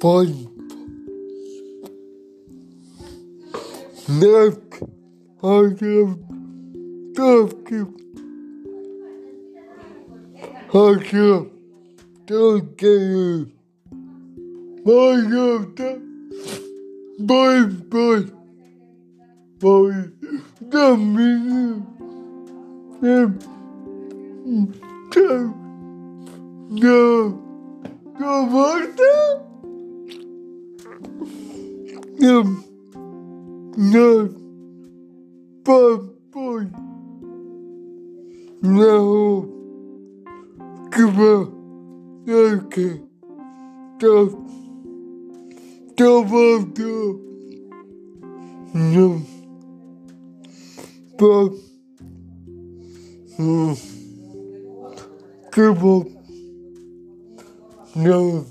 Pode. Neck. Hakem. Topkim. Hakem. Topkim. Mayota. Boy, boy. Boy. Domínio. Não. Não volta. Não. Não. Papai. Não. Que bom. Ok. Tô. Tô voltando. Não. Papai. No.